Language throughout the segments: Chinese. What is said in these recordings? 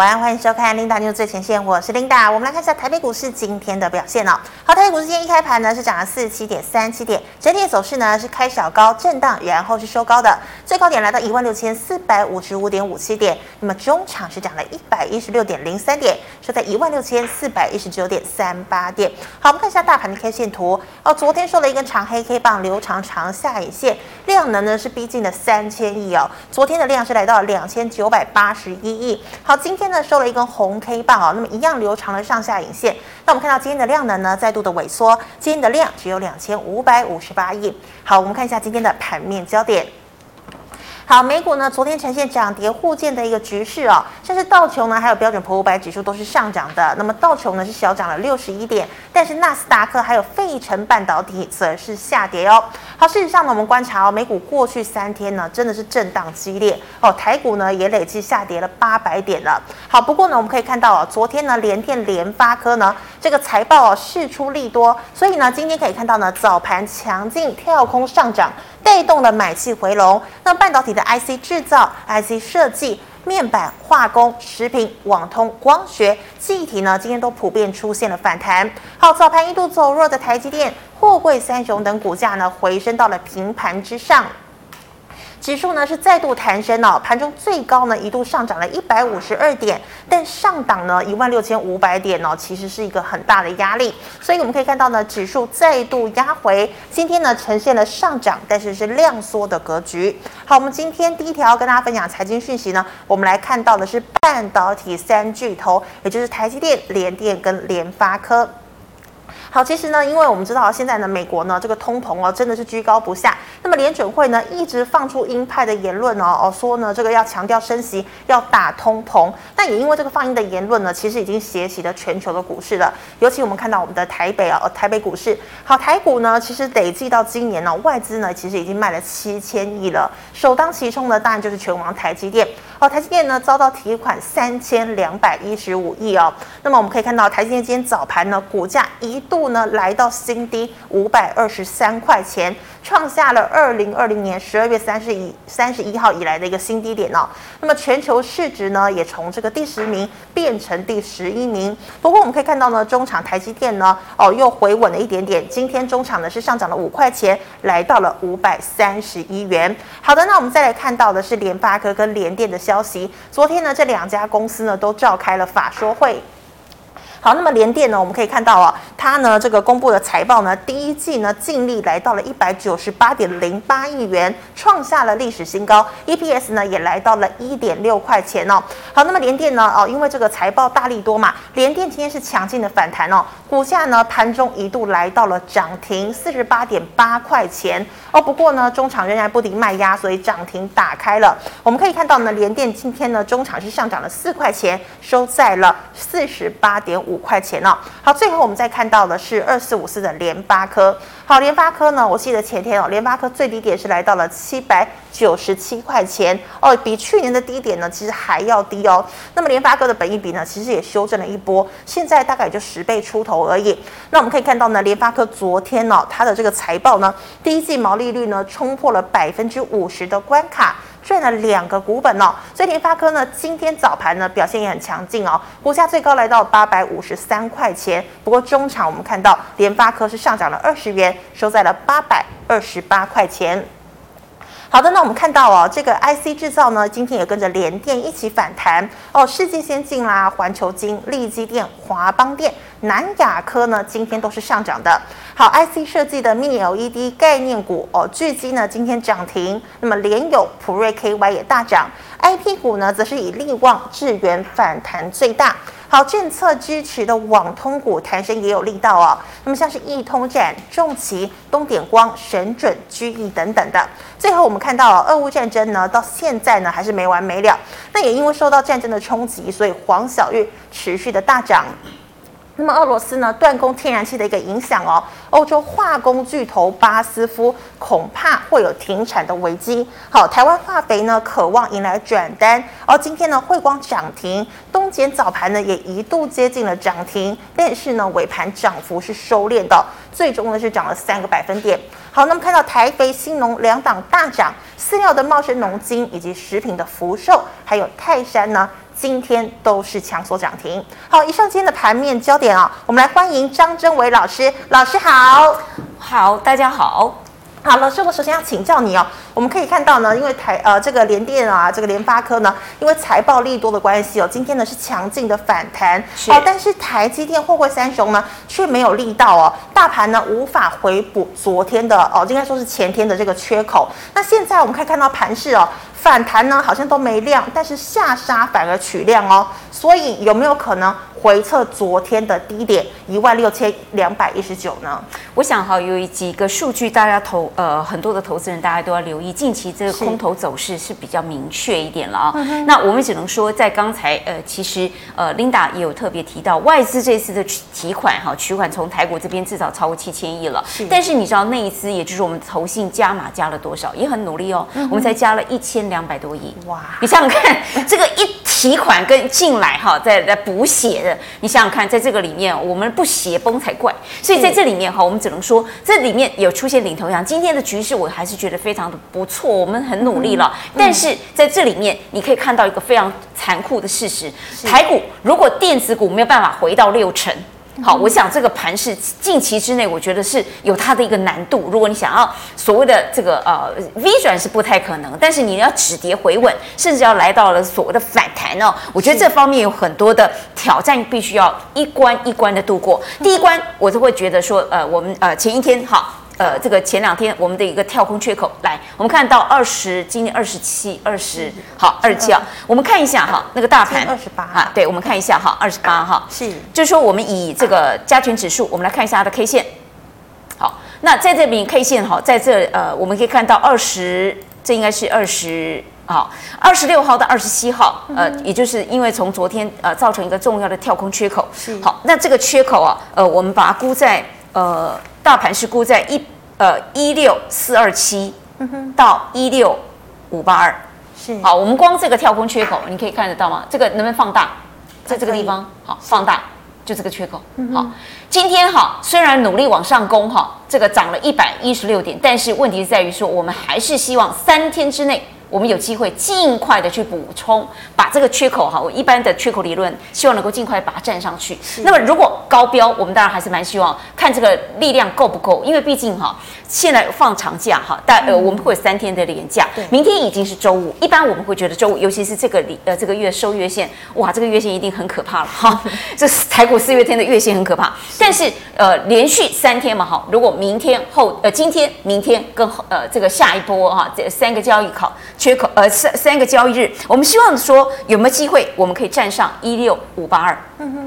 晚安，欢迎收看 Linda News 最前线，我是 Linda。我们来看一下台北股市今天的表现哦。好，台北股市今天一开盘呢是涨了四十七点三七点，整体的走势呢是开小高震荡，然后是收高的，最高点来到一万六千四百五十五点五七点。那么中场是涨了一百一十六点零三点，收在一万六千四百一十九点三八点。好，我们看一下大盘的 K 线图哦。昨天收了一根长黑 K 棒，留长长下影线，量能呢是逼近了三千亿哦。昨天的量是来到了两千九百八十一亿。好，今天。那收了一根红 K 棒啊，那么一样留长了上下影线。那我们看到今天的量能呢，再度的萎缩，今天的量只有两千五百五十八亿。好，我们看一下今天的盘面焦点。好，美股呢昨天呈现涨跌互见的一个局势哦，像是道琼呢，还有标准普五百指数都是上涨的。那么道琼呢是小涨了六十一点，但是纳斯达克还有费城半导体则是下跌哦。好，事实上呢，我们观察哦，美股过去三天呢真的是震荡激烈哦，台股呢也累计下跌了八百点了。好，不过呢我们可以看到哦，昨天呢联电、联发科呢这个财报哦释出利多，所以呢今天可以看到呢早盘强劲跳空上涨。带动了买气回笼，那半导体的 IC 制造、IC 设计、面板、化工、食品、网通、光学、记忆体呢，今天都普遍出现了反弹。好，早盘一度走弱的台积电、货柜三雄等股价呢，回升到了平盘之上。指数呢是再度弹升哦，盘中最高呢一度上涨了一百五十二点，但上档呢一万六千五百点哦，其实是一个很大的压力，所以我们可以看到呢，指数再度压回，今天呢呈现了上涨，但是是量缩的格局。好，我们今天第一条要跟大家分享财经讯息呢，我们来看到的是半导体三巨头，也就是台积电、联电跟联发科。好，其实呢，因为我们知道现在呢，美国呢这个通膨哦真的是居高不下。那么联准会呢一直放出鹰派的言论哦哦，说呢这个要强调升息，要打通膨。那也因为这个放鹰的言论呢，其实已经斜袭了全球的股市了。尤其我们看到我们的台北啊，台北股市，好，台股呢其实累计到今年呢，外资呢其实已经卖了七千亿了。首当其冲的当然就是拳王台积电。好，台积电呢遭到提款三千两百一十五亿哦。那么我们可以看到台积电今天早盘呢股价一度。呢来到新低五百二十三块钱，创下了二零二零年十二月三十一三十一号以来的一个新低点哦。那么全球市值呢也从这个第十名变成第十一名。不过我们可以看到呢，中场台积电呢哦又回稳了一点点，今天中场呢是上涨了五块钱，来到了五百三十一元。好的，那我们再来看到的是联发科跟联电的消息。昨天呢这两家公司呢都召开了法说会。好，那么联电呢，我们可以看到啊，它呢这个公布的财报呢，第一季呢净利来到了一百九十八点零八亿元，创下了历史新高，EPS 呢也来到了一点六块钱哦。好，那么联电呢，哦，因为这个财报大利多嘛，联电今天是强劲的反弹哦，股价呢盘中一度来到了涨停四十八点八块钱哦。不过呢，中场仍然不敌卖压，所以涨停打开了。我们可以看到呢，联电今天呢中场是上涨了四块钱，收在了四十八点五。五块钱哦，好，最后我们再看到的是二四五四的联发科。好，联发科呢，我记得前天哦，联发科最低点是来到了七百九十七块钱哦，比去年的低点呢，其实还要低哦。那么联发科的本益比呢，其实也修正了一波，现在大概也就十倍出头而已。那我们可以看到呢，联发科昨天呢、哦，它的这个财报呢，第一季毛利率呢，冲破了百分之五十的关卡。赚了两个股本哦，所以联发科呢，今天早盘呢表现也很强劲哦，股价最高来到八百五十三块钱。不过中场我们看到联发科是上涨了二十元，收在了八百二十八块钱。好的，那我们看到哦，这个 IC 制造呢，今天也跟着联电一起反弹哦，世纪先进啦、环球晶、力积电、华邦电、南亚科呢，今天都是上涨的。好，IC 设计的 Mini LED 概念股哦，聚晶呢今天涨停，那么联友、普瑞 KY 也大涨，IP 股呢则是以力旺、智原反弹最大。好，政策支持的网通股弹升也有力道哦。那么像是易通展、重旗、东点光、神准、居易等等的。最后我们看到，俄乌战争呢，到现在呢还是没完没了。那也因为受到战争的冲击，所以黄小玉持续的大涨。那么俄罗斯呢断供天然气的一个影响哦，欧洲化工巨头巴斯夫恐怕会有停产的危机。好，台湾化肥呢渴望迎来转单，而今天呢汇光涨停，东碱早盘呢也一度接近了涨停，但是呢尾盘涨幅是收敛的，最终呢是涨了三个百分点。好，那么看到台肥、新农两档大涨，饲料的茂生农金以及食品的福寿，还有泰山呢今天都是强锁涨停。好，以上今天的盘面焦点啊，我们来欢迎张真伟老师，老师好，好，大家好。好，老师，我首先要请教你哦。我们可以看到呢，因为台呃这个联电啊，这个联发科呢，因为财报利多的关系哦，今天呢是强劲的反弹哦，但是台积电、货柜三雄呢却没有力道哦，大盘呢无法回补昨天的哦，应该说是前天的这个缺口。那现在我们可以看到盘势哦，反弹呢好像都没量，但是下杀反而取量哦，所以有没有可能？回测昨天的低点一万六千两百一十九呢？我想哈，有几个数据，大家投呃很多的投资人大家都要留意，近期这个空头走势是比较明确一点了啊。那我们只能说，在刚才呃，其实呃，Linda 也有特别提到，外资这次的提款哈，取款从台股这边至少超过七千亿了。是。但是你知道那一次，也就是我们投信加码加了多少？也很努力哦，我们才加了一千两百多亿。哇！你想想看，这个一提款跟进来哈，在在补血的。你想想看，在这个里面，我们不邪崩才怪。所以在这里面哈，我们只能说，这里面有出现领头羊。今天的局势，我还是觉得非常的不错，我们很努力了。但是在这里面，你可以看到一个非常残酷的事实：台股如果电子股没有办法回到六成。好，我想这个盘是近期之内，我觉得是有它的一个难度。如果你想要所谓的这个呃 V 转是不太可能，但是你要止跌回稳，甚至要来到了所谓的反弹哦，我觉得这方面有很多的挑战，必须要一关一关的度过。第一关，我就会觉得说，呃，我们呃前一天好。呃，这个前两天我们的一个跳空缺口，来，我们看到二十，今天二十七，二十，好，二十七啊，我们看一下哈，那个大盘二十八。啊，对，我们看一下哈，二十八哈，是，就是说我们以这个加权指数，我们来看一下它的 K 线，好，那在这边 K 线哈，在这呃，我们可以看到二十，这应该是二十，好，二十六号到二十七号，呃，也就是因为从昨天呃造成一个重要的跳空缺口，是，好，那这个缺口啊，呃，我们把它估在呃。大盘是估在一呃一六四二七到一六五八二，是好，我们光这个跳空缺口，你可以看得到吗？这个能不能放大？在这个地方，好，放大，就这个缺口。好，今天哈虽然努力往上攻哈，这个涨了一百一十六点，但是问题在于说，我们还是希望三天之内。我们有机会尽快的去补充，把这个缺口哈，我一般的缺口理论，希望能够尽快把它站上去。那么如果高标，我们当然还是蛮希望看这个力量够不够，因为毕竟哈，现在放长假哈，但呃我们会有三天的连假，明天已经是周五，一般我们会觉得周五，尤其是这个里呃这个月收月线，哇，这个月线一定很可怕了哈，这台股四月天的月线很可怕，但是呃连续三天嘛哈，如果明天后呃今天明天跟呃这个下一波哈这三个交易考。缺口呃三三个交易日，我们希望说有没有机会，我们可以站上一六五八二。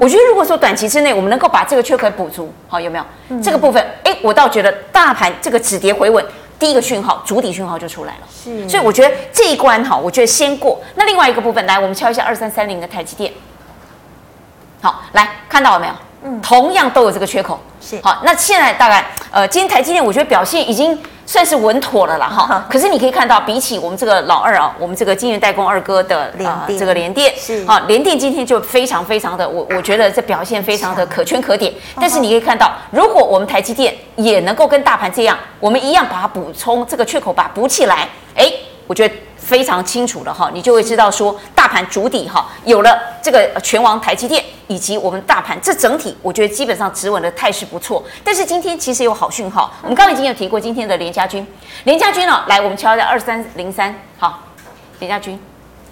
我觉得如果说短期之内我们能够把这个缺口补足，好有没有？嗯、这个部分，哎，我倒觉得大盘这个止跌回稳，第一个讯号，主底讯号就出来了。是，所以我觉得这一关哈，我觉得先过。那另外一个部分，来我们敲一下二三三零的台积电。好，来看到了没有？嗯，同样都有这个缺口。是，好，那现在大概呃，今天台积电我觉得表现已经。算是稳妥了啦哈，可是你可以看到，比起我们这个老二啊，我们这个金源代工二哥的啊、呃，这个联电是啊，联电今天就非常非常的，我我觉得这表现非常的可圈可点。但是你可以看到，如果我们台积电也能够跟大盘这样，我们一样把它补充这个缺口，把它补起来，哎，我觉得。非常清楚了哈，你就会知道说大盘主底哈，有了这个拳王台积电以及我们大盘这整体，我觉得基本上止稳的态势不错。但是今天其实有好讯号，我们刚刚已经有提过今天的连家军，连家军呢，来我们敲一下二三零三，好，连家军。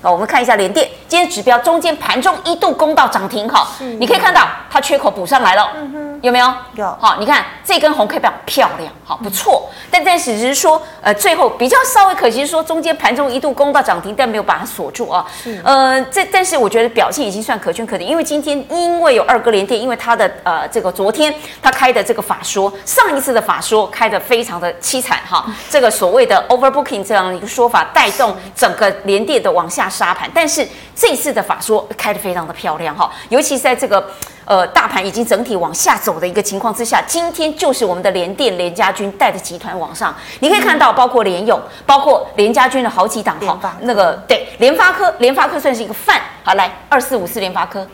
好，我们看一下联电，今天指标中间盘中一度攻到涨停，哈，你可以看到它缺口补上来了，嗯哼，有没有？有。好，你看这根红 K 棒漂亮，好，不错。但但是只是说，呃，最后比较稍微可惜，说中间盘中一度攻到涨停，但没有把它锁住啊。是。呃，这但是我觉得表现已经算可圈可点，因为今天因为有二哥联电，因为它的呃这个昨天他开的这个法说，上一次的法说开的非常的凄惨哈，这个所谓的 overbooking 这样一个说法带动整个联电的往下。杀盘，但是这次的法说开得非常的漂亮哈，尤其是在这个呃大盘已经整体往下走的一个情况之下，今天就是我们的联电联家军带着集团往上，你可以看到包括联勇，包括联家军的好几档哈，那个对联发科，联发科算是一个范，好来二四五四联发科，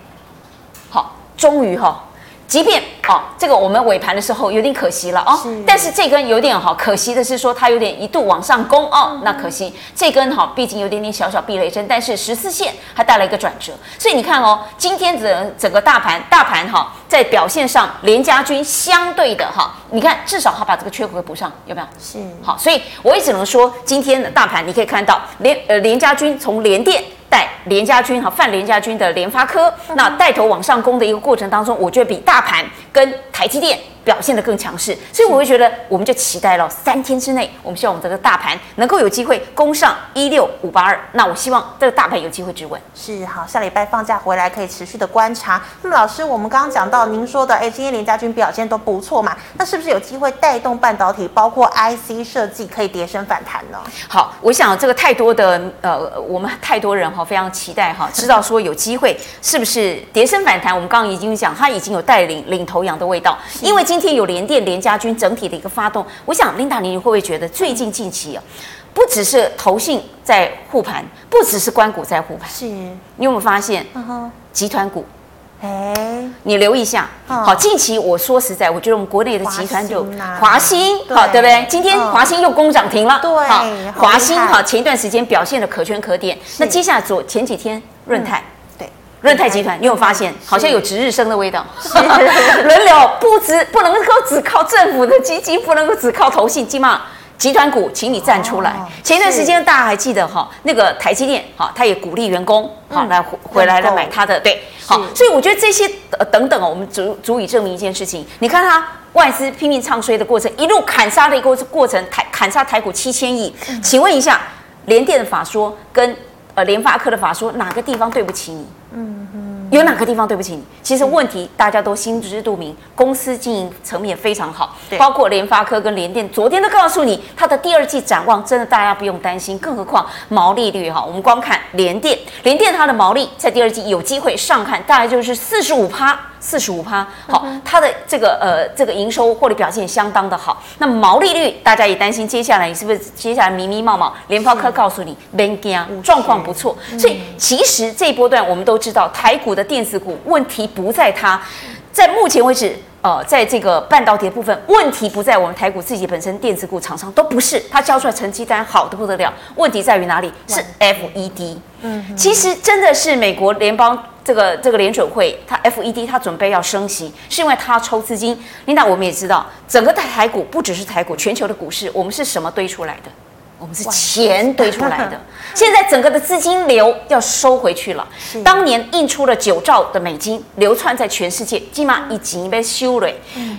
好，终于哈。即便哦，这个我们尾盘的时候有点可惜了哦，是但是这根有点好，可惜的是说它有点一度往上攻哦，嗯、那可惜这根哈，毕竟有点点小小避雷针，但是十四线还带来一个转折，所以你看哦，今天整整个大盘大盘哈，在表现上连家军相对的哈，你看至少它把这个缺口给补上，有没有？是好，所以我也只能说，今天的大盘你可以看到连呃连家军从连电。带联家军哈，泛联家军的联发科，那带头往上攻的一个过程当中，我觉得比大盘跟台积电。表现得更强势，所以我会觉得，我们就期待了三天之内，我们希望我们这个大盘能够有机会攻上一六五八二。那我希望这个大盘有机会止稳。是好，下礼拜放假回来可以持续的观察。那么老师，我们刚刚讲到您说的，哎，今天联家军表现都不错嘛，那是不是有机会带动半导体，包括 IC 设计可以跌升反弹呢？好，我想这个太多的呃，我们太多人哈，非常期待哈，知道说有机会是不是跌升反弹？我们刚刚已经讲，它已经有带领领头羊的味道，因为今今天有联电、联家军整体的一个发动，我想琳达，你会不会觉得最近近期啊，不只是投信在护盘，不只是关股在护盘，是。你有没有发现？嗯哼，集团股，哎，你留意一下。好，近期我说实在，我觉得我们国内的集团就华兴，好，对不对？今天华兴又攻涨停了，对，好，华兴好，前一段时间表现的可圈可点，那接下来昨前几天润泰。润泰集团，你有发现好像有值日生的味道？轮流不只不能够只靠政府的基金，不能够只靠投信，起码集团股，请你站出来。前一段时间大家还记得哈，那个台积电哈，他也鼓励员工好来回来来买他的，对，好，所以我觉得这些呃等等哦，我们足足以证明一件事情。你看他外资拼命唱衰的过程，一路砍杀的一个过程，台砍杀台股七千亿。请问一下，联电的法说跟呃联发科的法说，哪个地方对不起你？嗯哼，有哪个地方对不起你？其实问题大家都心知肚明，公司经营层面非常好，包括联发科跟联电，昨天都告诉你，它的第二季展望真的大家不用担心，更何况毛利率哈，我们光看联电，联电它的毛利在第二季有机会上看，大概就是四十五趴。四十五趴，好，它的这个呃这个营收获利表现相当的好。那毛利率大家也担心，接下来你是不是接下来迷迷冒冒？联发科告诉你，别惊，状况不错。所以其实这一波段我们都知道，台股的电子股问题不在它，在目前为止，呃，在这个半导体的部分，问题不在我们台股自己本身，电子股厂商都不是，它交出来成绩单好的不得了。问题在于哪里？是 FED。嗯，其实真的是美国联邦。这个这个联准会，它 FED 它准备要升息，是因为它抽资金。琳达，我们也知道，整个台台股不只是台股，全球的股市，我们是什么堆出来的？我们是钱堆出来的。现在整个的资金流要收回去了。当年印出了九兆的美金，流窜在全世界，起码已经被修了。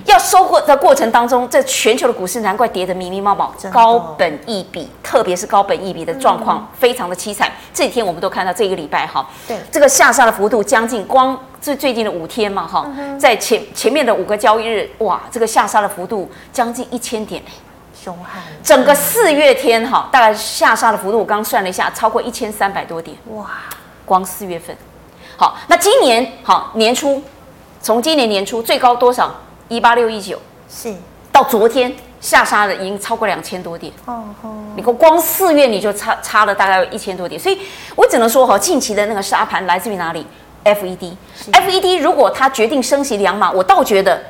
要收获的过程当中，这全球的股市难怪跌得密密麻麻，高本一比，特别是高本一比的状况非常的凄惨。这几天我们都看到，这个礼拜哈，对这个下杀的幅度将近光最最近的五天嘛哈，在前前面的五个交易日，哇，这个下杀的幅度将近一千点。凶悍，整个四月天哈，大概下杀的幅度，我刚算了一下，超过一千三百多点。哇，光四月份，好，那今年好年初，从今年年初最高多少？一八六一九，是到昨天下杀的已经超过两千多点。哦哦，你光光四月你就差差了大概一千多点，所以我只能说哈，近期的那个沙盘来自于哪里？FED，FED 如果他决定升息两码，我倒觉得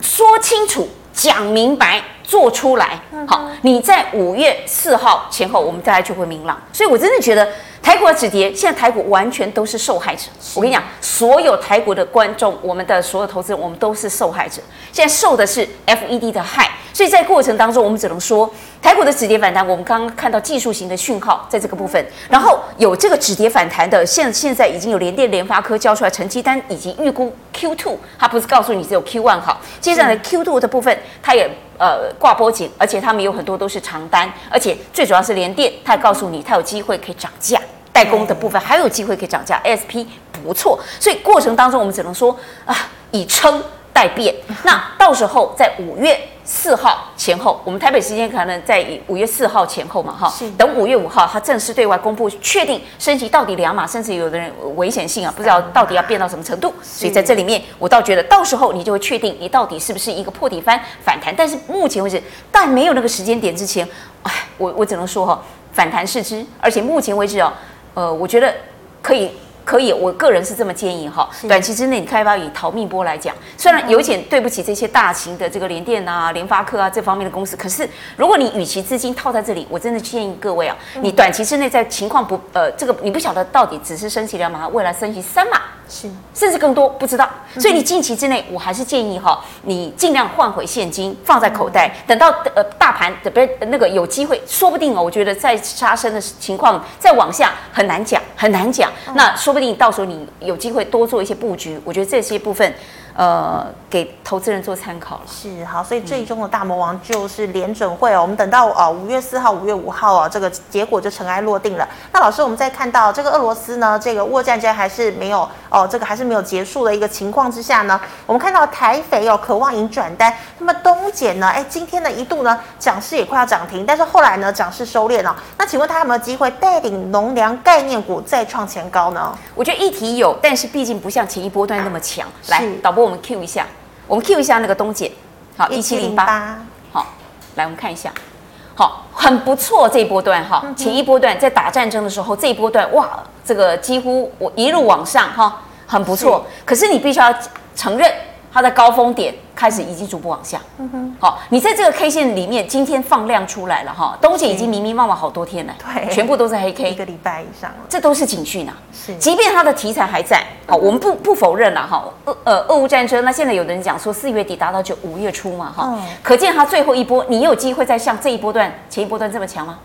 说清楚。讲明白，做出来，好，你在五月四号前后，我们大家就会明朗。所以我真的觉得台股的止跌，现在台股完全都是受害者。我跟你讲，所有台股的观众，我们的所有投资人，我们都是受害者。现在受的是 FED 的害。所以在过程当中，我们只能说台股的止跌反弹。我们刚刚看到技术型的讯号在这个部分，然后有这个止跌反弹的，现现在已经有联电、联发科交出来成绩单，以及预估 Q2，它不是告诉你只有 Q1 好，接下来 Q2 的部分，它也呃挂波景，而且他们有很多都是长单，而且最主要是联电，它也告诉你它有机会可以涨价，代工的部分还有机会可以涨价，ASP 不错，所以过程当中我们只能说啊，以撑待变，那到时候在五月。四号前后，我们台北时间可能在五月四号前后嘛，哈，等五月五号，它正式对外公布，确定升级到底两码，甚至有的人危险性啊，不知道到底要变到什么程度。所以在这里面，我倒觉得到时候你就会确定你到底是不是一个破底翻反弹。但是目前为止，但没有那个时间点之前，哎，我我只能说哈，反弹是之，而且目前为止哦，呃，我觉得可以。可以，我个人是这么建议哈。短期之内，你开发以逃命波来讲，虽然有点对不起这些大型的这个联电啊、联发科啊这方面的公司，可是如果你与其资金套在这里，我真的建议各位啊，你短期之内在情况不呃这个你不晓得到底只是升息两码，未来升息三码。是，甚至更多不知道，所以你近期之内，我还是建议哈，你尽量换回现金放在口袋，等到呃大盘的不是那个有机会，说不定哦，我觉得再杀升的情况再往下很难讲，很难讲，那说不定到时候你有机会多做一些布局，我觉得这些部分。呃，给投资人做参考了。是好，所以最终的大魔王就是联准会哦。我们等到呃五月四号、五月五号啊，这个结果就尘埃落定了。那老师，我们再看到这个俄罗斯呢，这个沃战争还是没有哦，这个还是没有结束的一个情况之下呢，我们看到台肥哦，渴望银转单。那么东碱呢，哎，今天呢一度呢涨势也快要涨停，但是后来呢涨势收敛了。那请问他有没有机会带领农粮概念股再创前高呢？我觉得议题有，但是毕竟不像前一波段那么强。来，导播。我们 Q 一下，我们 Q 一下那个东姐，好，一七零八，好，来我们看一下，好，很不错这一波段哈，前一波段在打战争的时候，这一波段哇，这个几乎我一路往上哈，很不错，可是你必须要承认。它的高峰点开始已经逐步往下，嗯哼，好，你在这个 K 线里面，今天放量出来了哈，东姐已经迷迷茫茫好多天了，对，全部都是黑 K，一个礼拜以上了，这都是警讯呐，是，即便它的题材还在，好，我们不不否认了哈，俄呃俄乌战争，那现在有的人讲说四月底达到就五月初嘛哈，可见它最后一波，你有机会再像这一波段前一波段这么强吗？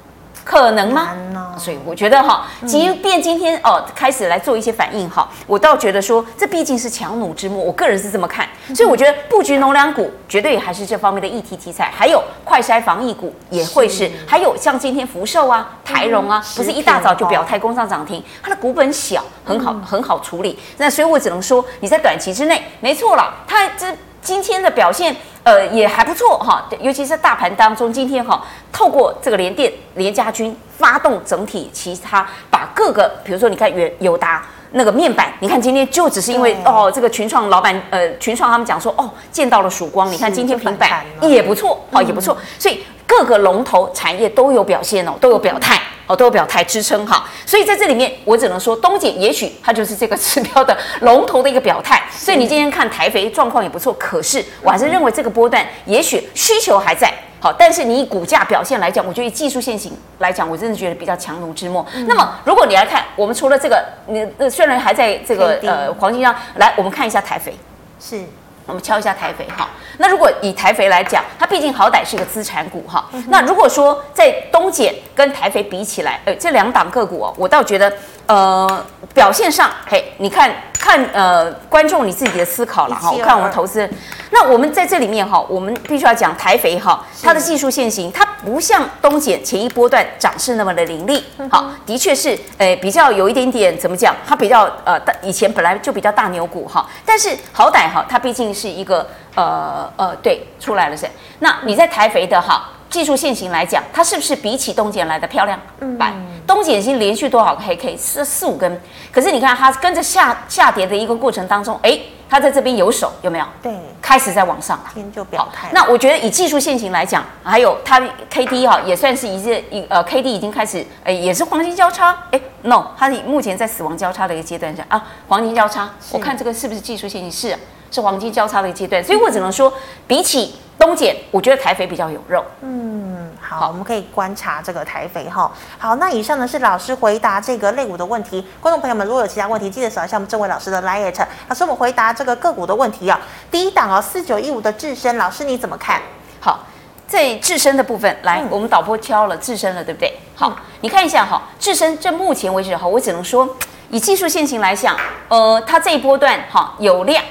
可能吗？所以我觉得哈，即便今天哦开始来做一些反应哈，我倒觉得说这毕竟是强弩之末，我个人是这么看。所以我觉得布局农粮股绝对还是这方面的议题题材，还有快筛防疫股也会是，还有像今天福寿啊、台荣啊，不是一大早就表态攻上涨停，它的股本小，很好很好处理。那所以我只能说你在短期之内没错了，它这。今天的表现，呃，也还不错哈，尤其是大盘当中，今天哈，透过这个联电、联家军发动整体，其他把各个，比如说你看远友达那个面板，你看今天就只是因为哦，这个群创老板，呃，群创他们讲说哦，见到了曙光，你看今天平板也不错，哦，也不错，所以各个龙头产业都有表现哦，都有表态。哦，都有表态支撑哈，所以在这里面，我只能说东姐也许它就是这个指标的龙头的一个表态。所以你今天看台肥状况也不错，可是我还是认为这个波段也许需求还在。好，但是你以股价表现来讲，我觉得以技术线型来讲，我真的觉得比较强弩之末。那么如果你来看，我们除了这个，你呃虽然还在这个呃黄金上，来我们看一下台肥，是。我们敲一下台肥哈，那如果以台肥来讲，它毕竟好歹是一个资产股哈。那如果说在东碱跟台肥比起来，呃，这两档个股哦，我倒觉得呃表现上，嘿，你看看呃观众你自己的思考了哈。我看我们投资人，那我们在这里面哈，我们必须要讲台肥哈，它的技术线型它。不像东碱前一波段涨势那么的凌厉，好，的确是，诶，比较有一点点怎么讲？它比较呃大，以前本来就比较大牛股哈，但是好歹哈，它毕竟是一个呃呃，对，出来了是。那你在台肥的哈技术线型来讲，它是不是比起东碱来的漂亮？嗯，东碱已经连续多少个黑 K？四四五根，可是你看它跟着下下跌的一个过程当中，诶。它在这边有手有没有？对，开始在往上了。天就表态。那我觉得以技术线型来讲，还有它 K D 哈，也算是一个一呃 K D 已经开始，哎，也是黄金交叉。哎，no，它目前在死亡交叉的一个阶段上啊，黄金交叉。我看这个是不是技术线型？是，是黄金交叉的一个阶段。所以我只能说，比起东碱，我觉得台肥比较有肉。嗯。好，我们可以观察这个台肥哈。好，那以上呢是老师回答这个类股的问题。观众朋友们，如果有其他问题，记得扫一下我们正伟老师的 LINE。老师，我们回答这个个股的问题啊。第一档啊，四九一五的智深，老师你怎么看？好，在智深的部分，来，嗯、我们导播挑了智深了，对不对？好，嗯、你看一下哈，智深这目前为止哈，我只能说以技术线型来讲，呃，它这一波段哈有量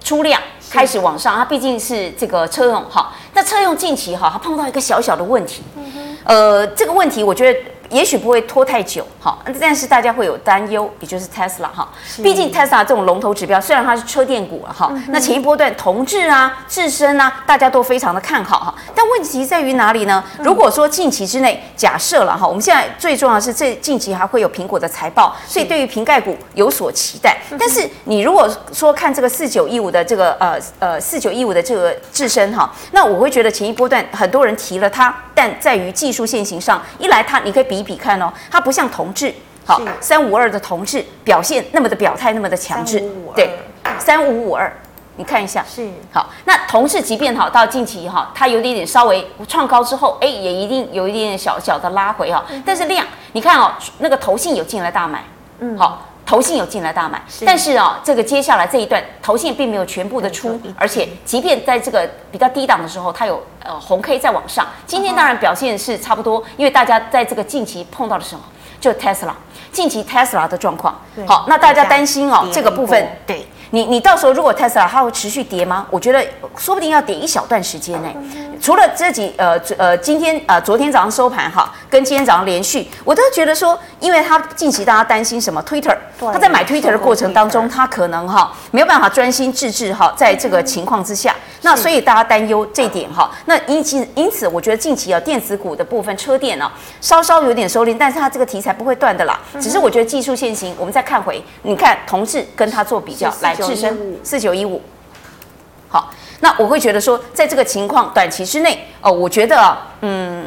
出量。开始往上，它毕竟是这个车用哈，那车用近期哈，它碰到一个小小的问题，呃，这个问题我觉得。也许不会拖太久，哈，但是大家会有担忧，也就是 Tesla 哈，毕竟 Tesla 这种龙头指标，虽然它是车电股了哈，那前一波段同质啊、智深啊，大家都非常的看好哈，但问题在于哪里呢？如果说近期之内假设了哈，我们现在最重要的是这近期还会有苹果的财报，所以对于瓶盖股有所期待。但是你如果说看这个四九一五的这个呃呃四九一五的这个智深哈，那我会觉得前一波段很多人提了它，但在于技术线型上，一来它你可以比。一比看哦，它不像同致，好，三五二的同志表现那么的表态那么的强制，对，三五五二，你看一下，是。好。那同志即便哈到近期哈，它有点点稍微创高之后，哎，也一定有一点点小小的拉回哈。但是量，你看哦，那个头信有进来大买，嗯，好。投信有进来大买，但是啊，这个接下来这一段投信并没有全部的出，而且即便在这个比较低档的时候，它有呃红 K 在往上。今天当然表现是差不多，因为大家在这个近期碰到了什么，就 Tesla，近期 Tesla 的状况。好，那大家担心哦，这个部分，对你，你到时候如果 Tesla 它会持续跌吗？我觉得说不定要跌一小段时间呢。除了这几呃呃今天呃昨天早上收盘哈，跟今天早上连续，我都觉得说，因为它近期大家担心什么 Twitter。他在买 Twitter 的过程当中，他可能哈没有办法专心致志哈，在这个情况之下，那所以大家担忧这一点哈。那因此因此，我觉得近期啊电子股的部分车电呢稍稍有点收敛，但是它这个题材不会断的啦。只是我觉得技术线型，我们再看回，你看同志跟它做比较，来致伸四九一五，好，那我会觉得说，在这个情况短期之内哦，我觉得啊嗯。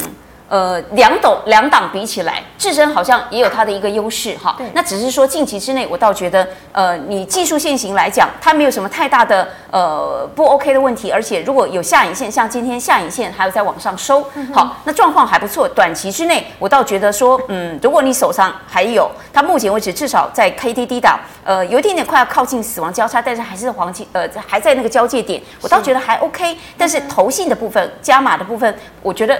呃，两斗两档比起来，自身好像也有它的一个优势哈。那只是说近期之内，我倒觉得，呃，你技术线型来讲，它没有什么太大的呃不 OK 的问题。而且如果有下影线，像今天下影线还有在往上收，嗯、好，那状况还不错。短期之内，我倒觉得说，嗯，如果你手上还有它，目前为止至少在 KD 低档，呃，有一点点快要靠近死亡交叉，但是还是黄金，呃，还在那个交界点，我倒觉得还 OK。但是投信的部分、加码的部分，我觉得。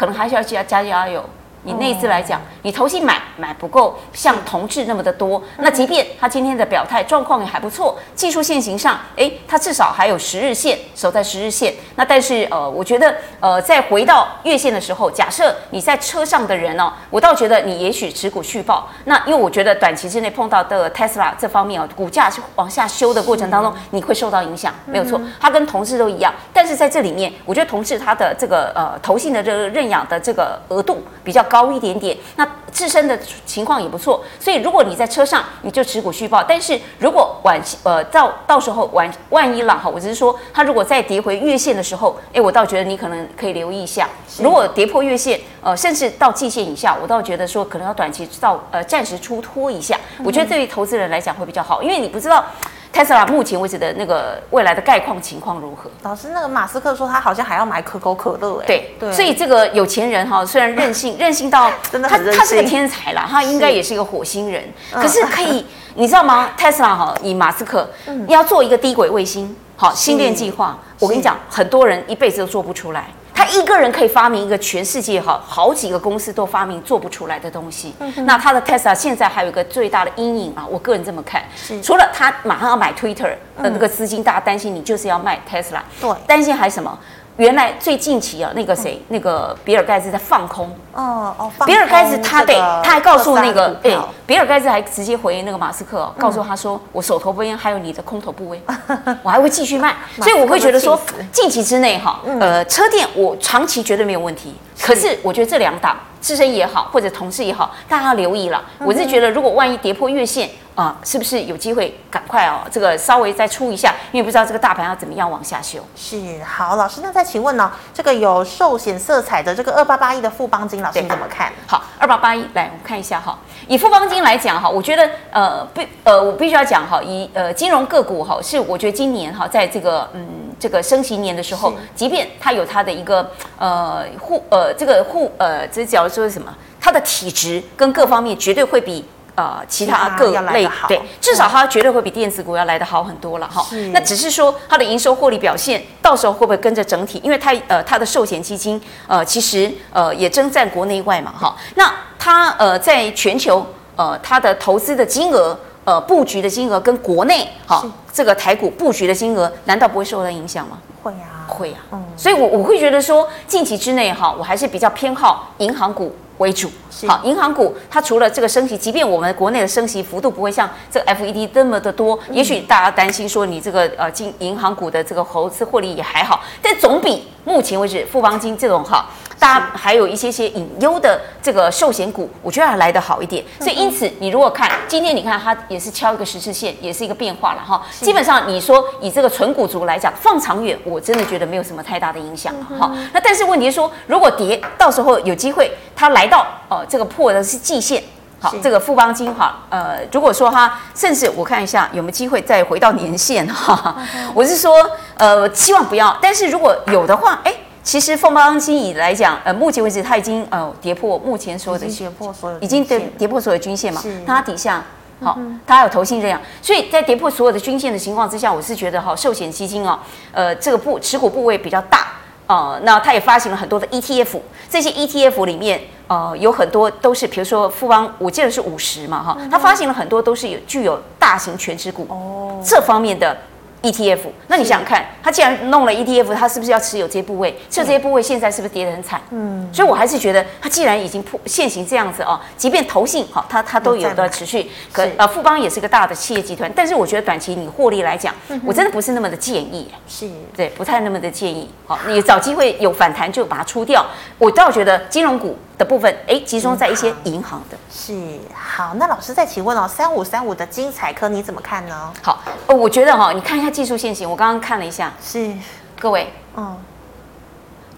可能还是要加加加油。你那次来讲，你投信买买不够像同志那么的多，那即便他今天的表态状况也还不错，技术线型上，诶，他至少还有十日线守在十日线。那但是呃，我觉得呃，在回到月线的时候，假设你在车上的人哦，我倒觉得你也许持股续报。那因为我觉得短期之内碰到的 Tesla 这方面哦，股价是往下修的过程当中，你会受到影响，没有错，它跟同事都一样。但是在这里面，我觉得同致它的这个呃投信的这个认养的这个额度比较高一点点，那自身的情况也不错，所以如果你在车上，你就持股续报。但是如果晚呃到到时候晚万一了哈，我只是说，它如果再跌回月线的时时候，哎，我倒觉得你可能可以留意一下。如果跌破月线，呃，甚至到季线以下，我倒觉得说可能要短期到呃暂时出脱一下。我觉得对于投资人来讲会比较好，因为你不知道。特斯拉目前为止的那个未来的概况情况如何？老师，那个马斯克说他好像还要买可口可乐哎。对对，所以这个有钱人哈，虽然任性，任性到真的他他是个天才啦，他应该也是一个火星人。可是可以，你知道吗？特斯拉哈，以马斯克嗯要做一个低轨卫星，好，星链计划，我跟你讲，很多人一辈子都做不出来。他一个人可以发明一个全世界哈好几个公司都发明做不出来的东西。嗯、那他的 Tesla 现在还有一个最大的阴影啊，我个人这么看，是。除了他马上要买 Twitter 的那个资金，嗯、大家担心你就是要卖 Tesla，对，担心还什么？原来最近期啊，那个谁，那个比尔盖茨在放空。哦哦，比尔盖茨他对，他还告诉那个，对，比尔盖茨还直接回那个马斯克，告诉他说，我手头不应还有你的空头部位，我还会继续卖。所以我会觉得说，近期之内哈，呃，车店我长期绝对没有问题。可是我觉得这两档，致伸也好，或者同事也好，大家要留意了。我是觉得，如果万一跌破月线。啊，是不是有机会赶快哦？这个稍微再出一下，因为不知道这个大盘要怎么样往下修。是，好，老师，那再请问呢？这个有寿险色彩的这个二八八一的富邦金，老师你怎么看？好，二八八一，来我们看一下哈。以富邦金来讲哈，我觉得呃必呃我必须要讲哈，以呃金融个股哈，是我觉得今年哈，在这个嗯这个升息年的时候，即便它有它的一个呃护呃这个护呃这假如说什么，它的体质跟各方面绝对会比。呃，其他各类对，至少它绝对会比电子股要来得好很多了哈。那只是说它的营收获利表现，到时候会不会跟着整体？因为它呃它的寿险基金呃其实呃也征战国内外嘛哈。那它呃在全球呃它的投资的金额呃布局的金额跟国内哈是这个台股布局的金额，难道不会受到影响吗？会啊，会啊。嗯，所以我我会觉得说近期之内哈，我还是比较偏好银行股。为主，好，银行股它除了这个升息，即便我们国内的升息幅度不会像这个 FED 这么的多，也许大家担心说你这个呃进银行股的这个投资获利也还好，但总比目前为止富邦金这种哈，大家还有一些些隐忧的这个寿险股，我觉得还来得好一点。所以因此你如果看今天你看它也是敲一个十字线，也是一个变化了哈。基本上你说以这个纯股族来讲，放长远，我真的觉得没有什么太大的影响了哈。那但是问题是说，如果跌到时候有机会它来。到哦，这个破的是季线，好，这个富邦金哈，呃，如果说哈，甚至我看一下有没有机会再回到年线哈，我是说，呃，希望不要，但是如果有的话，哎，其实富邦金以来讲，呃，目前为止它已经呃跌破目前所有的跌破所有已经跌跌破所有均线嘛，它底下好，它还有投信这样，所以在跌破所有的均线的情况之下，我是觉得哈，寿险基金哦，呃，这个部持股部位比较大。呃，那它也发行了很多的 ETF，这些 ETF 里面，呃，有很多都是，比如说富邦，我记得是五十嘛，哈，他发行了很多都是有具有大型全职股哦这方面的。ETF，那你想想看，他既然弄了 ETF，他是不是要持有这些部位？就这些部位现在是不是跌得很惨？嗯，所以我还是觉得，它既然已经破现行这样子哦，即便投信好，它它都有的持续。可呃，富邦也是个大的企业集团，但是我觉得短期你获利来讲，我真的不是那么的建议。是，对，不太那么的建议。好，你找机会有反弹就把它出掉。我倒觉得金融股。的部分哎，集中在一些银行的。是好，那老师再请问哦，三五三五的精彩科你怎么看呢？好，呃，我觉得哈，你看一下技术线型，我刚刚看了一下，是各位，嗯，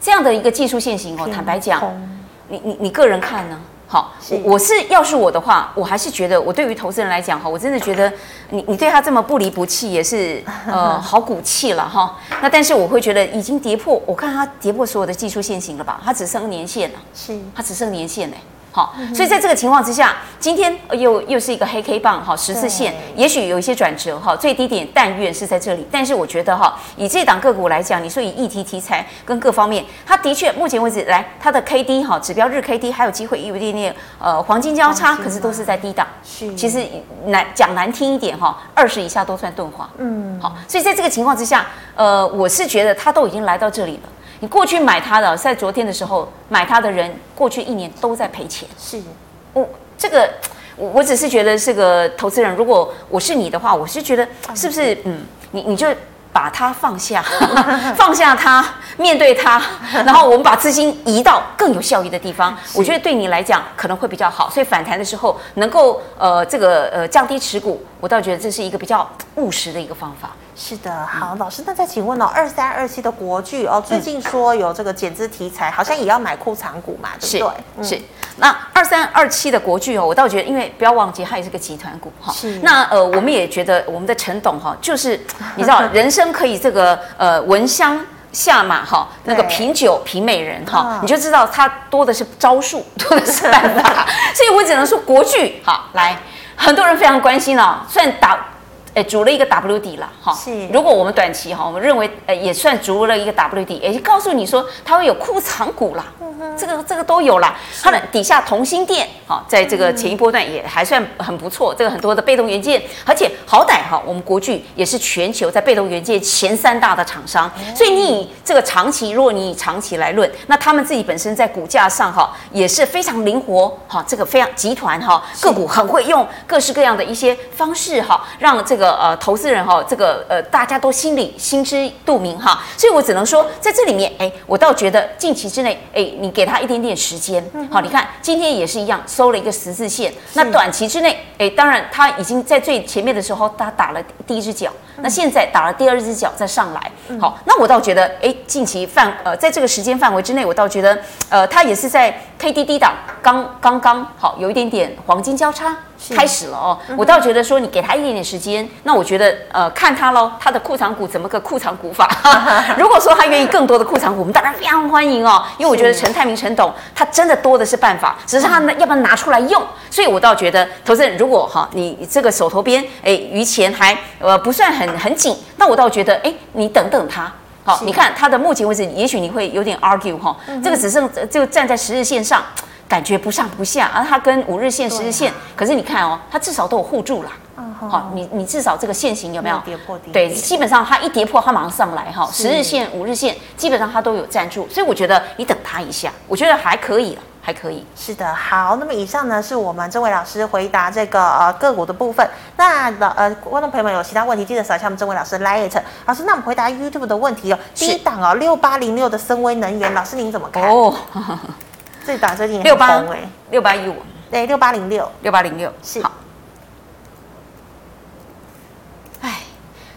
这样的一个技术线型哦，坦白讲，你你你个人看呢？好，我我是要是我的话，我还是觉得我对于投资人来讲哈，我真的觉得你你对他这么不离不弃也是呃 好骨气了哈。那但是我会觉得已经跌破，我看它跌破所有的技术线型了吧？它只剩年限了，是它只剩年线呢。好，所以在这个情况之下，今天又又是一个黑 K 棒哈，十字线，也许有一些转折哈，最低点但愿是在这里，但是我觉得哈，以这档个股来讲，你说以议题题材跟各方面，它的确目前为止来它的 K D 哈指标日 K D 还有机会有一点点呃黄金交叉，可是都是在低档，是。其实难讲难听一点哈，二十以下都算钝化，嗯，好，所以在这个情况之下，呃，我是觉得它都已经来到这里了。你过去买它的，在昨天的时候买它的人，过去一年都在赔钱。是，我这个，我我只是觉得这个投资人，如果我是你的话，我是觉得是不是，嗯，你你就把它放下，放下它，面对它，然后我们把资金移到更有效益的地方，我觉得对你来讲可能会比较好。所以反弹的时候能够呃这个呃降低持股，我倒觉得这是一个比较务实的一个方法。是的，好，老师，那再请问哦，二三二七的国巨哦，最近说有这个减资题材，好像也要买库藏股嘛，对不对？是。那二三二七的国巨哦，我倒觉得，因为不要忘记，它也是个集团股哈。是。那呃，我们也觉得我们的陈董哈，就是 你知道，人生可以这个呃闻香下马哈，那个品酒品美人哈，你就知道他多的是招数，多的是办法。所以我只能说国剧好来，很多人非常关心哦，虽然打。哎，筑了一个 W 底了哈。是。如果我们短期哈，我们认为呃也算筑了一个 W 底，也就告诉你说它会有库藏股啦。嗯哼。这个这个都有啦。它的底下同心电哈，在这个前一波段也还算很不错。这个很多的被动元件，而且好歹哈，我们国巨也是全球在被动元件前三大的厂商。所以你以这个长期，如果你以长期来论，那他们自己本身在股价上哈也是非常灵活哈。这个非常集团哈个股很会用各式各样的一些方式哈，让这个。个呃，投资人哈，这个呃，大家都心里心知肚明哈，所以我只能说，在这里面，哎，我倒觉得近期之内，哎，你给他一点点时间，好，你看今天也是一样收了一个十字线，那短期之内，哎，当然他已经在最前面的时候，他打了第一只脚，那现在打了第二只脚再上来，好，那我倒觉得，哎，近期范呃，在这个时间范围之内，我倒觉得，呃，他也是在 K D D 档刚刚刚好有一点点黄金交叉。开始了哦，我倒觉得说你给他一点点时间，那我觉得呃看他喽，他的库藏股怎么个库藏股法？如果说他愿意更多的库藏股，我们当然非常欢迎哦，因为我觉得陈泰明陈董他真的多的是办法，只是他呢要不要拿出来用？所以我倒觉得投资人如果哈你这个手头边哎余钱还呃不算很很很紧，那我倒觉得哎你等等他，好，你看它的目前为止，也许你会有点 argue 哈，这个只剩就站在十日线上。感觉不上不下，而它跟五日线、十日线，可是你看哦，它至少都有护住了。好，你你至少这个线型有没有跌破？对，基本上它一跌破，它马上上来哈。十日线、五日线，基本上它都有站住，所以我觉得你等它一下，我觉得还可以，还可以。是的，好，那么以上呢是我们曾伟老师回答这个呃个股的部分。那老呃观众朋友们有其他问题，记得扫一下我们曾伟老师 LINE。老师，那我们回答 YouTube 的问题哦。第一档哦，六八零六的森威能源，老师您怎么看？哦。最短最近六八六八一五，对，六八零六六八零六是好。哎，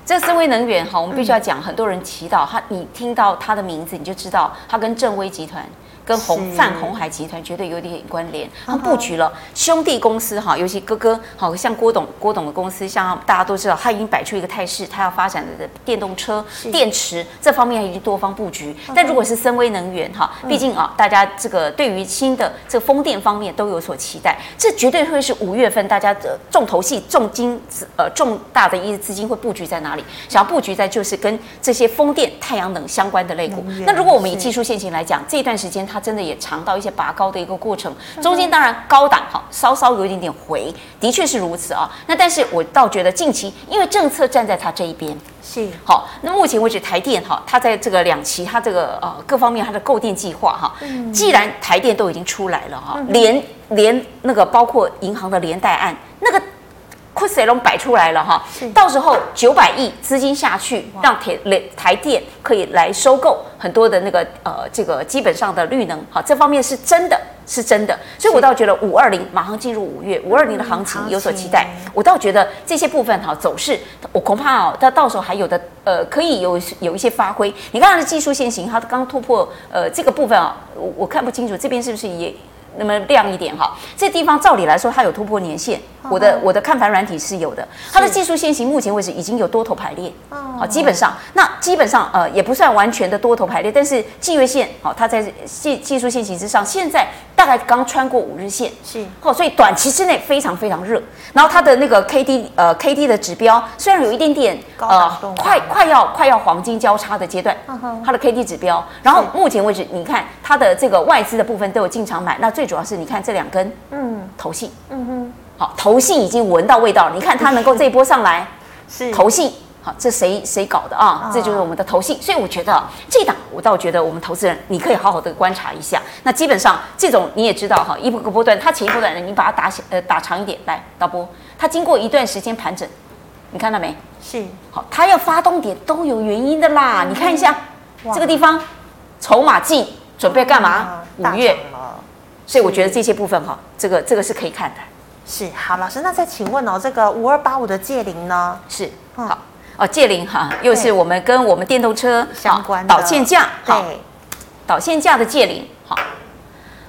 这森威能源哈，我们必须要讲，很多人祈祷他，你听到他的名字，你就知道他跟正威集团跟红泛红海集团绝对有点关联，他们布局了兄弟公司哈，尤其哥哥好像郭董郭董的公司，像大家都知道，他已经摆出一个态势，他要发展的电动车、电池这方面已经多方布局。但如果是森威能源哈，毕竟啊，大家这个对于新的这个风电方面都有所期待，这绝对会是五月份大家的重头戏、重金呃重大的一个资金会布局在哪里？想要布局在就是跟这些风电、太阳能相关的类股。那如果我们以技术线型来讲，这一段时间它真的也尝到一些拔高的一个过程，中间当然高档哈稍稍有一点点回，的确是如此啊。那但是我倒觉得近期因为政策站在它这一边，是好。那目前为止台电哈，它在这个两期它这个呃各方面它的购电计划哈，既然台电都已经出来了哈，连连那个包括银行的连带案那个。亏水龙摆出来了哈，到时候九百亿资金下去，让台台电可以来收购很多的那个呃这个基本上的绿能，好，这方面是真的是真的，所以我倒觉得五二零马上进入五月，五二零的行情有所期待，我倒觉得这些部分哈走势，我恐怕哦，它到时候还有的呃可以有有一些发挥。你看它的技术线型，它刚突破呃这个部分啊，我我看不清楚这边是不是也。那么亮一点哈，这地方照理来说它有突破年线，我的我的看盘软体是有的，它的技术线型目前为止已经有多头排列，好，基本上那基本上呃也不算完全的多头排列，但是季月线好，它在技技术线型之上，现在大概刚穿过五日线，是，哦，所以短期之内非常非常热，然后它的那个 K D 呃 K D 的指标虽然有一点点呃快快要快要黄金交叉的阶段，它的 K D 指标，然后目前为止你看它的这个外资的部分都有进场买，那最最主要是你看这两根，嗯，头信，嗯哼，好，头信已经闻到味道了。你看它能够这一波上来，是头信，好，这谁谁搞的啊？这就是我们的头信。所以我觉得这档，我倒觉得我们投资人你可以好好的观察一下。那基本上这种你也知道哈，一个波段它前一波段的，你把它打小呃打长一点来导播，它经过一段时间盘整，你看到没？是，好，它要发动点都有原因的啦。你看一下这个地方，筹码进，准备干嘛？五月。所以我觉得这些部分哈，这个这个是可以看的。是好，老师，那再请问哦，这个五二八五的界零呢？是好哦，界零哈，又是我们跟我们电动车相关导线架，对，导线架的界霖好。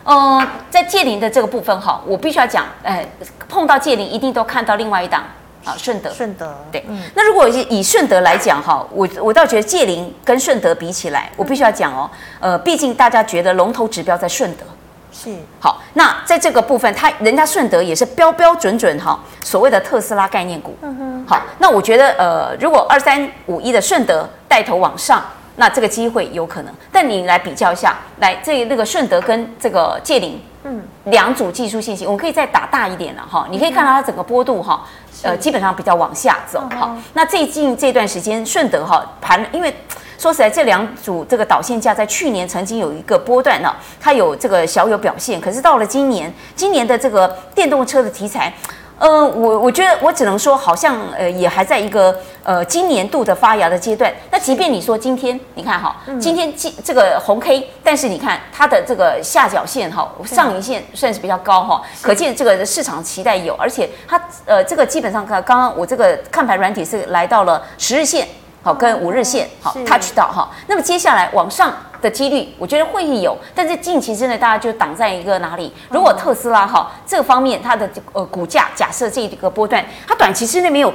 嗯，在界零的这个部分哈，我必须要讲，哎，碰到界零一定都看到另外一档啊，顺德。顺德对，嗯。那如果以顺德来讲哈，我我倒觉得界零跟顺德比起来，我必须要讲哦，呃，毕竟大家觉得龙头指标在顺德。是好，那在这个部分，它人家顺德也是标标准准哈，所谓的特斯拉概念股。嗯哼，好，那我觉得呃，如果二三五一的顺德带头往上，那这个机会有可能。但你来比较一下，来这那个顺德跟这个界岭，嗯，两组技术信息，我们可以再打大一点了哈。你可以看到它整个波度哈，呃，基本上比较往下走。好，那最近这段时间顺德哈盘，因为。说实在，这两组这个导线架在去年曾经有一个波段呢，它有这个小有表现。可是到了今年，今年的这个电动车的题材，呃，我我觉得我只能说，好像呃也还在一个呃今年度的发芽的阶段。那即便你说今天，你看哈，今天这这个红 K，但是你看它的这个下角线哈，上影线算是比较高哈，可见这个市场期待有，而且它呃这个基本上刚刚刚我这个看盘软体是来到了十日线。好，跟五日线好 touch 到哈，那么接下来往上的几率，我觉得会有，但是近期之内大家就挡在一个哪里？如果特斯拉哈这个方面它的呃股价，假设这一个波段，它短期之内没有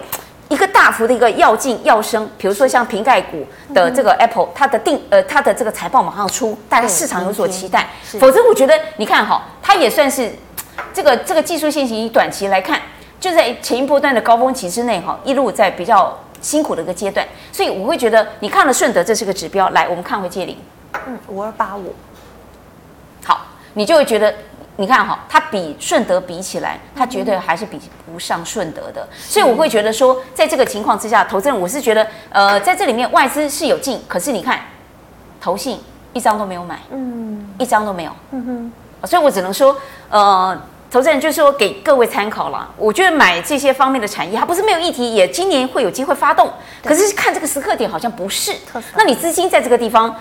一个大幅的一个要进要升，比如说像瓶盖股的这个 Apple，它的定呃它的这个财报马上出，大家市场有所期待，否则我觉得你看哈，它也算是这个这个技术线型以短期来看，就在前一波段的高峰期之内哈，一路在比较。辛苦的一个阶段，所以我会觉得你看了顺德，这是个指标。来，我们看回界霖，嗯，五二八五，好，你就会觉得，你看哈，它比顺德比起来，它绝对还是比不上顺德的。所以我会觉得说，在这个情况之下，投资人我是觉得，呃，在这里面外资是有进，可是你看，投信一张都没有买，嗯，一张都没有，嗯哼，所以我只能说，呃。投资人就是说给各位参考了，我觉得买这些方面的产业，它不是没有议题，也今年会有机会发动。可是看这个时刻点好像不是。那你资金在这个地方，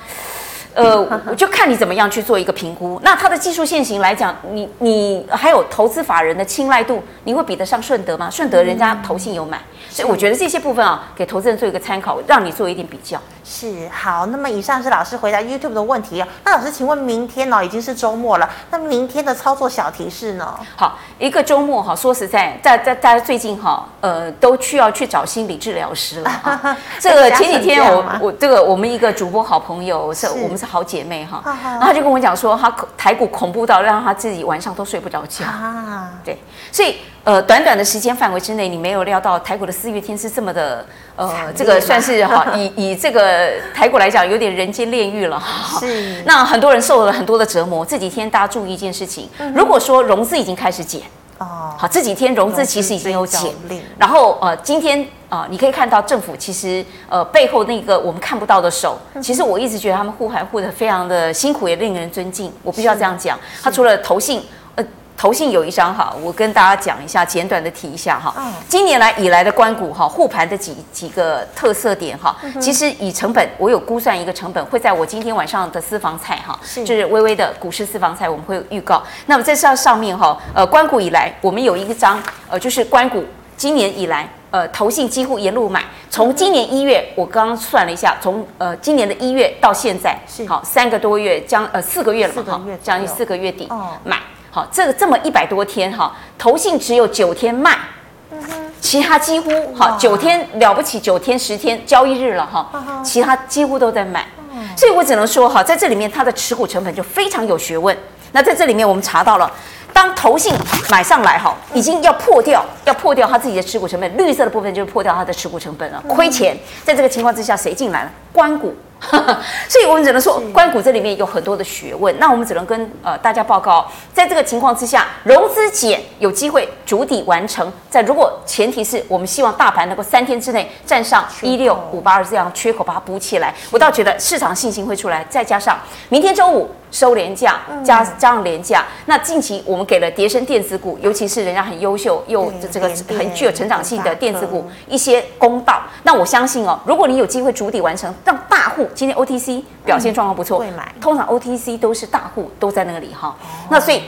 呃，我就看你怎么样去做一个评估。那它的技术现行来讲，你你还有投资法人的青睐度，你会比得上顺德吗？顺德人家投信有买，嗯、所以我觉得这些部分啊，给投资人做一个参考，让你做一点比较。是好，那么以上是老师回答 YouTube 的问题啊。那老师，请问明天呢、哦、已经是周末了，那明天的操作小提示呢？好，一个周末哈，说实在，在在大家最近哈，呃，都需要去找心理治疗师了啊。这个前几天我我这个我们一个主播好朋友是，我们是好姐妹哈，然后他就跟我讲说，他台股恐怖到让她自己晚上都睡不着觉啊。对，所以呃，短短的时间范围之内，你没有料到台股的四月天是这么的。呃，这个算是哈，以以这个台股来讲，有点人间炼狱了哈。是。那很多人受了很多的折磨。这几天大家注意一件事情，如果说融资已经开始减，哦，好，这几天融资其实已经有减。然后呃，今天啊，你可以看到政府其实呃背后那个我们看不到的手，其实我一直觉得他们护海护的非常的辛苦，也令人尊敬。我必须要这样讲，他除了投信。投信有一张哈，我跟大家讲一下，简短的提一下哈。嗯今年来以来的关谷哈护盘的几几个特色点哈，其实以成本，我有估算一个成本，会在我今天晚上的私房菜哈，就是微微的股市私房菜，我们会预告。那么在上上面哈，呃，关谷以来，我们有一张呃，就是关谷今年以来，呃，投信几乎沿路买，从今年一月，我刚刚算了一下，从呃今年的一月到现在，是。好三个多月，将呃四个月了嘛哈，将近四个月底买。好，这个这么一百多天哈，投信只有九天卖，其他几乎好九天了不起，九天十天交易日了哈，其他几乎都在买，所以我只能说哈，在这里面它的持股成本就非常有学问。那在这里面我们查到了，当投信买上来哈，已经要破掉，要破掉它自己的持股成本，绿色的部分就是破掉它的持股成本了，亏钱。在这个情况之下，谁进来了？关股。所以我们只能说，关股这里面有很多的学问。那我们只能跟呃大家报告，在这个情况之下，融资减有机会逐底完成。在如果前提是我们希望大盘能够三天之内站上一六五八二这样缺口把它补起来，我倒觉得市场信心会出来。再加上明天周五收廉价，加加上廉价，那近期我们给了叠升电子股，尤其是人家很优秀又这个很具有成长性的电子股一些公道。那我相信哦，如果你有机会主底完成，让大户。今天 OTC 表现状况不错，通常 OTC 都是大户都在那里哈。那所以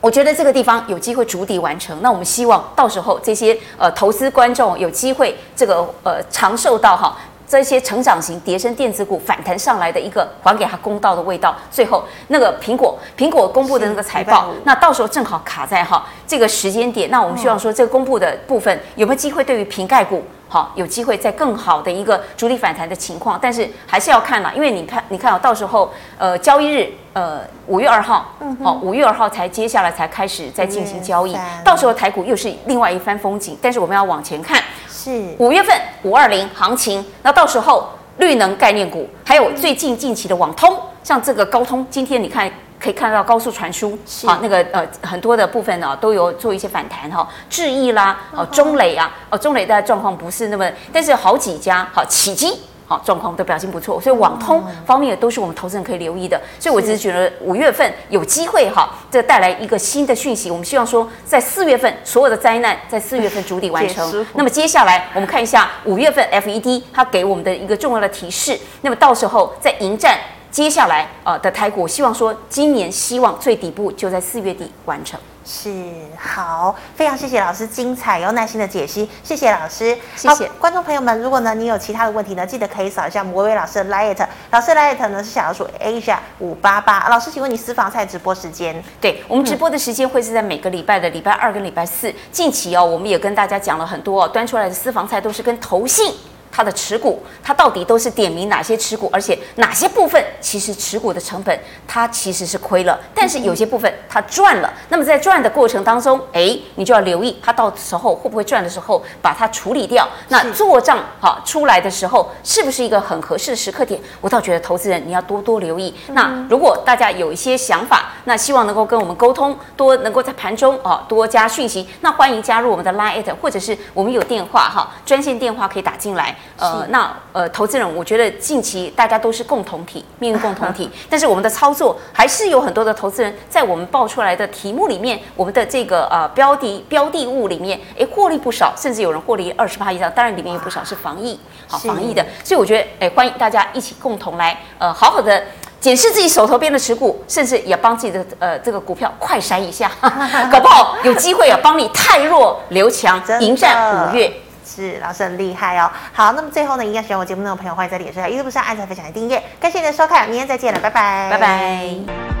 我觉得这个地方有机会筑底完成。那我们希望到时候这些呃投资观众有机会这个呃长受到哈这些成长型叠升电子股反弹上来的一个还给他公道的味道。最后那个苹果苹果公布的那个财报，那到时候正好卡在哈这个时间点。那我们希望说这个公布的部分有没有机会对于瓶盖股？好，有机会在更好的一个主力反弹的情况，但是还是要看了，因为你看，你看啊，到时候呃交易日呃五月二号，嗯，哦五月二号才接下来才开始在进行交易，到时候台股又是另外一番风景。但是我们要往前看，是五月份五二零行情，那到时候绿能概念股，还有最近近期的网通，像这个高通，今天你看。可以看到高速传输，啊，那个呃很多的部分呢、啊、都有做一些反弹哈，智易啦，哦中磊啊，哦中磊的状况不是那么，但是好几家好启碁好状况都表现不错，所以网通方面也都是我们投资人可以留意的，所以我只是觉得五月份有机会哈，这带来一个新的讯息，我们希望说在四月份所有的灾难在四月份主底完成，那么接下来我们看一下五月份 FED 它给我们的一个重要的提示，那么到时候在迎战。接下来，呃的台股，希望说今年希望最底部就在四月底完成。是好，非常谢谢老师精彩又耐心的解析，谢谢老师，谢谢观众朋友们。如果呢你有其他的问题呢，记得可以扫一下摩威老师的 Light，老师 Light 呢是小老鼠 Asia 五八八。老师，请问你私房菜直播时间？对，我们直播的时间会是在每个礼拜的礼拜二跟礼拜四。近期哦，我们也跟大家讲了很多哦，端出来的私房菜都是跟投信。它的持股，它到底都是点名哪些持股，而且哪些部分其实持股的成本它其实是亏了，但是有些部分它赚了。那么在赚的过程当中，哎，你就要留意它到时候会不会赚的时候把它处理掉。那做账好出来的时候，是不是一个很合适的时刻点？我倒觉得投资人你要多多留意。那如果大家有一些想法，那希望能够跟我们沟通，多能够在盘中啊多加讯息，那欢迎加入我们的 Line，或者是我们有电话哈，专线电话可以打进来。呃，那呃，投资人，我觉得近期大家都是共同体，命运共同体。但是我们的操作还是有很多的投资人在我们报出来的题目里面，我们的这个呃标的标的物里面，哎，获利不少，甚至有人获利二十趴以上。当然里面有不少是防疫，好防疫的。所以我觉得，哎，欢迎大家一起共同来呃好好的。检视自己手头边的持股，甚至也帮自己的呃这个股票快闪一下，搞不好有机会啊，帮你汰弱留强，迎战五月。是老师很厉害哦。好，那么最后呢，一样喜欢我节目的朋友，欢迎在脸书、上一直不上按赞、分享的、订阅。感谢你的收看，明天再见了，拜拜，拜拜。